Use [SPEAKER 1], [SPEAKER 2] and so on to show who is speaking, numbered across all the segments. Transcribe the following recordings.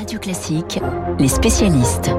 [SPEAKER 1] Radio Classique, les spécialistes.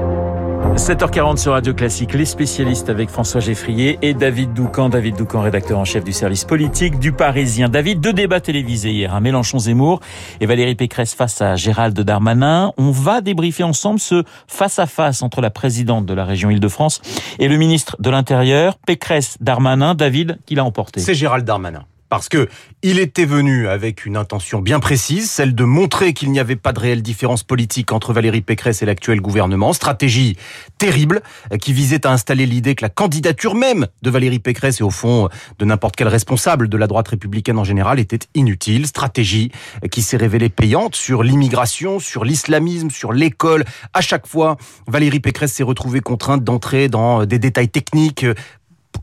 [SPEAKER 2] 7h40 sur Radio Classique, les spécialistes avec François Geffrier et David Doucan. David Doucan, rédacteur en chef du service politique du Parisien. David, deux débats télévisés hier, un Mélenchon-Zemmour et Valérie Pécresse face à Gérald Darmanin. On va débriefer ensemble ce face-à-face entre la présidente de la région Île-de-France et le ministre de l'Intérieur, Pécresse-Darmanin. David, qui l'a emporté?
[SPEAKER 3] C'est Gérald Darmanin parce que il était venu avec une intention bien précise, celle de montrer qu'il n'y avait pas de réelle différence politique entre Valérie Pécresse et l'actuel gouvernement, stratégie terrible qui visait à installer l'idée que la candidature même de Valérie Pécresse et au fond de n'importe quel responsable de la droite républicaine en général était inutile, stratégie qui s'est révélée payante sur l'immigration, sur l'islamisme, sur l'école. À chaque fois, Valérie Pécresse s'est retrouvée contrainte d'entrer dans des détails techniques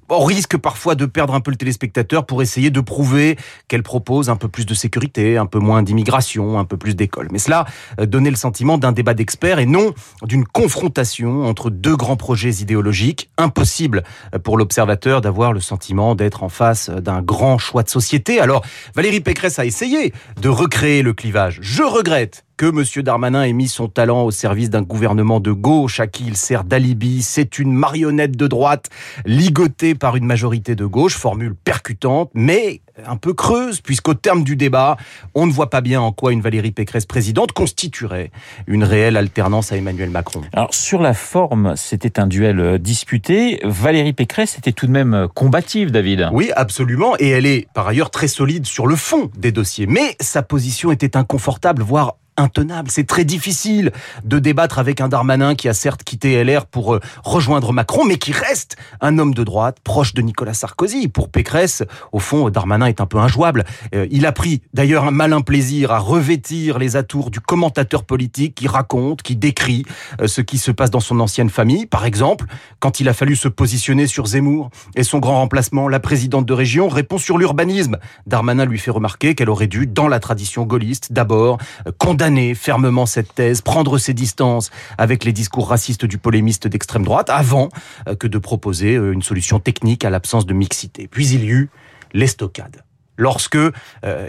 [SPEAKER 3] on risque parfois de perdre un peu le téléspectateur pour essayer de prouver qu'elle propose un peu plus de sécurité, un peu moins d'immigration, un peu plus d'école. Mais cela euh, donnait le sentiment d'un débat d'experts et non d'une confrontation entre deux grands projets idéologiques. Impossible euh, pour l'observateur d'avoir le sentiment d'être en face euh, d'un grand choix de société. Alors, Valérie Pécresse a essayé de recréer le clivage. Je regrette que M. Darmanin ait mis son talent au service d'un gouvernement de gauche à qui il sert d'alibi. C'est une marionnette de droite ligotée par une majorité de gauche, formule percutante, mais un peu creuse, puisqu'au terme du débat, on ne voit pas bien en quoi une Valérie Pécresse présidente constituerait une réelle alternance à Emmanuel Macron.
[SPEAKER 2] Alors sur la forme, c'était un duel euh, disputé. Valérie Pécresse était tout de même euh, combative, David.
[SPEAKER 3] Oui, absolument, et elle est par ailleurs très solide sur le fond des dossiers. Mais sa position était inconfortable, voire intenable. C'est très difficile de débattre avec un Darmanin qui a certes quitté LR pour euh, rejoindre Macron, mais qui reste un homme de droite proche de Nicolas Sarkozy. Pour Pécresse, au fond, Darmanin est un peu injouable. Euh, il a pris d'ailleurs un malin plaisir à revêtir les atours du commentateur politique qui raconte, qui décrit euh, ce qui se passe dans son ancienne famille. Par exemple, quand il a fallu se positionner sur Zemmour et son grand remplacement, la présidente de région répond sur l'urbanisme. Darmanin lui fait remarquer qu'elle aurait dû, dans la tradition gaulliste, d'abord condamner fermement cette thèse, prendre ses distances avec les discours racistes du polémiste d'extrême droite, avant euh, que de proposer euh, une solution technique à l'absence de mixité. Puis il y eut l'estocade lorsque euh,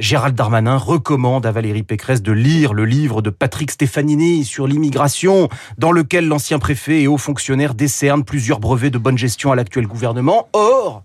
[SPEAKER 3] Gérald Darmanin recommande à Valérie Pécresse de lire le livre de Patrick Stefanini sur l'immigration, dans lequel l'ancien préfet et haut fonctionnaire décernent plusieurs brevets de bonne gestion à l'actuel gouvernement. Or,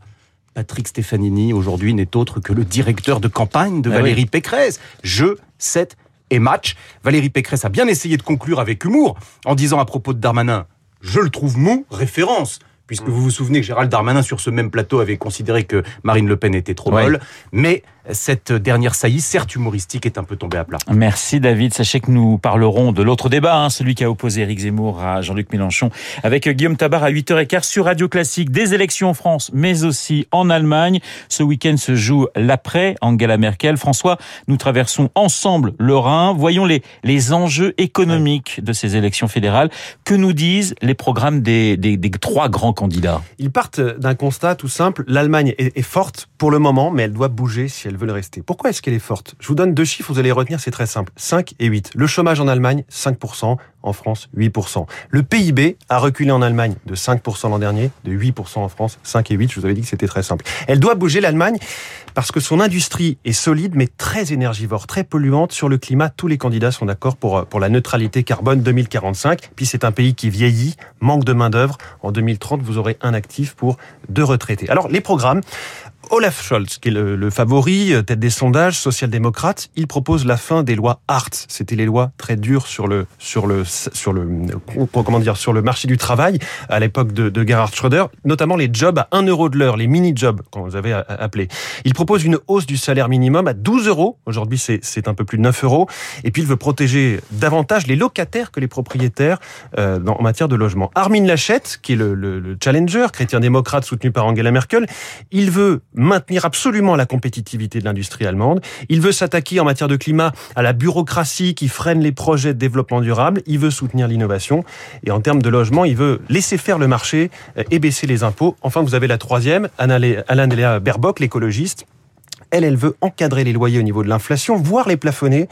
[SPEAKER 3] Patrick Stefanini, aujourd'hui, n'est autre que le directeur de campagne de ah Valérie Pécresse. Je, cette et match. Valérie Pécresse a bien essayé de conclure avec humour en disant à propos de Darmanin, je le trouve mou, référence. Puisque vous vous souvenez que Gérald Darmanin sur ce même plateau avait considéré que Marine Le Pen était trop molle, mais cette dernière saillie, certes humoristique, est un peu tombée à plat.
[SPEAKER 2] Merci David. Sachez que nous parlerons de l'autre débat, hein, celui qui a opposé Éric Zemmour à Jean-Luc Mélenchon, avec Guillaume Tabar à 8h15 sur Radio Classique. Des élections en France, mais aussi en Allemagne. Ce week-end se joue l'après Angela Merkel. François, nous traversons ensemble le Rhin. Voyons les, les enjeux économiques de ces élections fédérales. Que nous disent les programmes des, des, des trois grands candidats?
[SPEAKER 4] Ils partent d'un constat tout simple. L'Allemagne est, est forte pour le moment, mais elle doit bouger si elle veulent rester. Pourquoi est-ce qu'elle est forte? Je vous donne deux chiffres, vous allez retenir, c'est très simple. 5 et 8. Le chômage en Allemagne, 5%, en France, 8%. Le PIB a reculé en Allemagne de 5% l'an dernier, de 8% en France, 5 et 8, je vous avais dit que c'était très simple. Elle doit bouger l'Allemagne parce que son industrie est solide mais très énergivore, très polluante sur le climat. Tous les candidats sont d'accord pour, pour la neutralité carbone 2045. Puis c'est un pays qui vieillit, manque de main-d'œuvre. En 2030, vous aurez un actif pour deux retraités. Alors les programmes, Olaf Scholz, qui est le, favori, euh, tête des sondages, social-démocrate, il propose la fin des lois Hart. C'était les lois très dures sur le sur le sur le euh, comment dire sur le marché du travail à l'époque de, Gerhard Schröder, notamment les jobs à 1 euro de l'heure, les mini-jobs, qu'on vous avez appelé. Il propose une hausse du salaire minimum à 12 euros. Aujourd'hui, c'est un peu plus de 9 euros. Et puis, il veut protéger davantage les locataires que les propriétaires euh, en matière de logement. Armin Lachette, qui est le, le, le challenger chrétien-démocrate soutenu par Angela Merkel, il veut maintenir absolument la compétitivité de l'industrie allemande. Il veut s'attaquer en matière de climat à la bureaucratie qui freine les projets de développement durable. Il veut soutenir l'innovation. Et en termes de logement, il veut laisser faire le marché euh, et baisser les impôts. Enfin, vous avez la troisième, Alain Léa Baerbock, l'écologiste Elle, elle veut encadrer les loyers au niveau de l'inflation, voire les plafonner.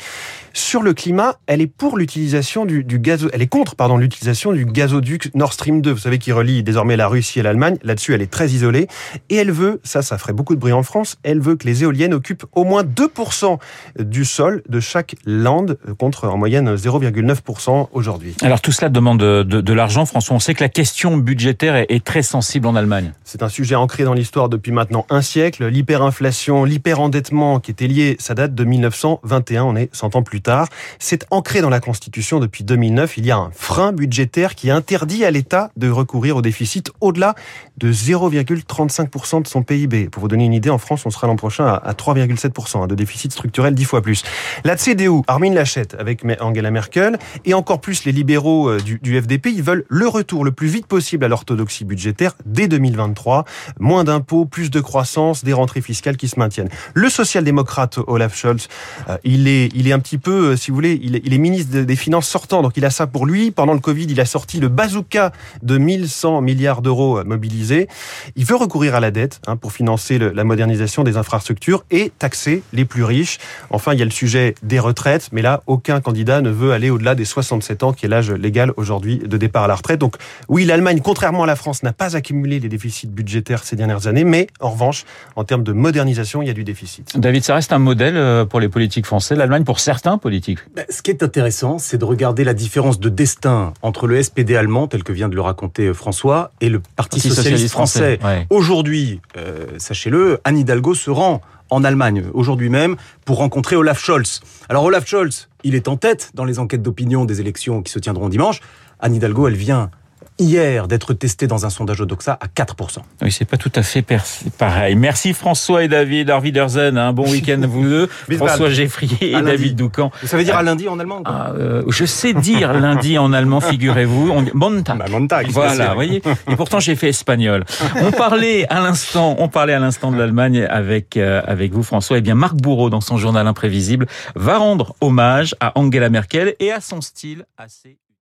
[SPEAKER 4] Sur le climat, elle est pour l'utilisation du, du gaz, elle est contre, pardon, l'utilisation du gazoduc Nord Stream 2. Vous savez, qui relie désormais la Russie et l'Allemagne. Là-dessus, elle est très isolée. Et elle veut, ça, ça ferait beaucoup de bruit en France, elle veut que les éoliennes occupent au moins 2% du sol de chaque lande, contre en moyenne 0,9% aujourd'hui.
[SPEAKER 2] Alors tout cela demande de, de, de l'argent, François. On sait que la question budgétaire est, est très sensible en Allemagne.
[SPEAKER 4] C'est un sujet ancré dans l'histoire depuis maintenant un siècle. L'hyperinflation, l'hyperendettement qui était lié, ça date de 1921, on est 100 ans plus tard. C'est ancré dans la Constitution depuis 2009. Il y a un frein budgétaire qui interdit à l'État de recourir au déficit au-delà de 0,35% de son PIB. Pour vous donner une idée, en France, on sera l'an prochain à 3,7% de déficit structurel, dix fois plus. La CDU, Armin Laschet, avec Angela Merkel, et encore plus les libéraux du, du FDP, ils veulent le retour le plus vite possible à l'orthodoxie budgétaire dès 2023. Moins d'impôts, plus de croissance, des rentrées fiscales qui se maintiennent. Le social-démocrate Olaf Scholz, euh, il est, il est un petit peu, euh, si vous voulez, il est, ministre des Finances sortant, donc il a ça pour lui. Pendant le Covid, il a sorti le bazooka de 1100 milliards d'euros euh, mobilisés. Il veut recourir à la dette hein, pour financer la modernisation des infrastructures et taxer les plus riches. Enfin, il y a le sujet des retraites, mais là, aucun candidat ne veut aller au-delà des 67 ans, qui est l'âge légal aujourd'hui de départ à la retraite. Donc oui, l'Allemagne, contrairement à la France, n'a pas accumulé les déficits budgétaires ces dernières années, mais en revanche, en termes de modernisation, il y a du déficit.
[SPEAKER 2] David, ça reste un modèle euh, pour les politiques français, l'Allemagne pour certains politiques.
[SPEAKER 3] Ben, ce qui est intéressant, c'est de regarder la différence de destin entre le SPD allemand, tel que vient de le raconter euh, François, et le Parti, Parti socialiste, socialiste, français. français. Ouais. Aujourd'hui, euh, sachez-le, Anne Hidalgo se rend en Allemagne aujourd'hui même pour rencontrer Olaf Scholz. Alors Olaf Scholz, il est en tête dans les enquêtes d'opinion des élections qui se tiendront dimanche. Anne Hidalgo, elle vient hier d'être testée dans un sondage Odoxa à 4%.
[SPEAKER 2] Oui, c'est pas tout à fait pareil. Merci François et David. Arviderzen, un bon week-end à vous deux. François Geffrier et David Doucan.
[SPEAKER 3] Ça veut dire à lundi en allemand
[SPEAKER 2] ah, euh, Je sais dire lundi en allemand, figurez-vous. On... Montag.
[SPEAKER 3] Bah, Montag.
[SPEAKER 2] Voilà, vous voyez. Et pourtant, j'ai fait espagnol. On parlait à l'instant, on parlait à l'instant de l'Allemagne avec, euh, avec vous, François. Eh bien, Marc Bourreau, dans son journal imprévisible, va rendre hommage à Angela Merkel et à son style assez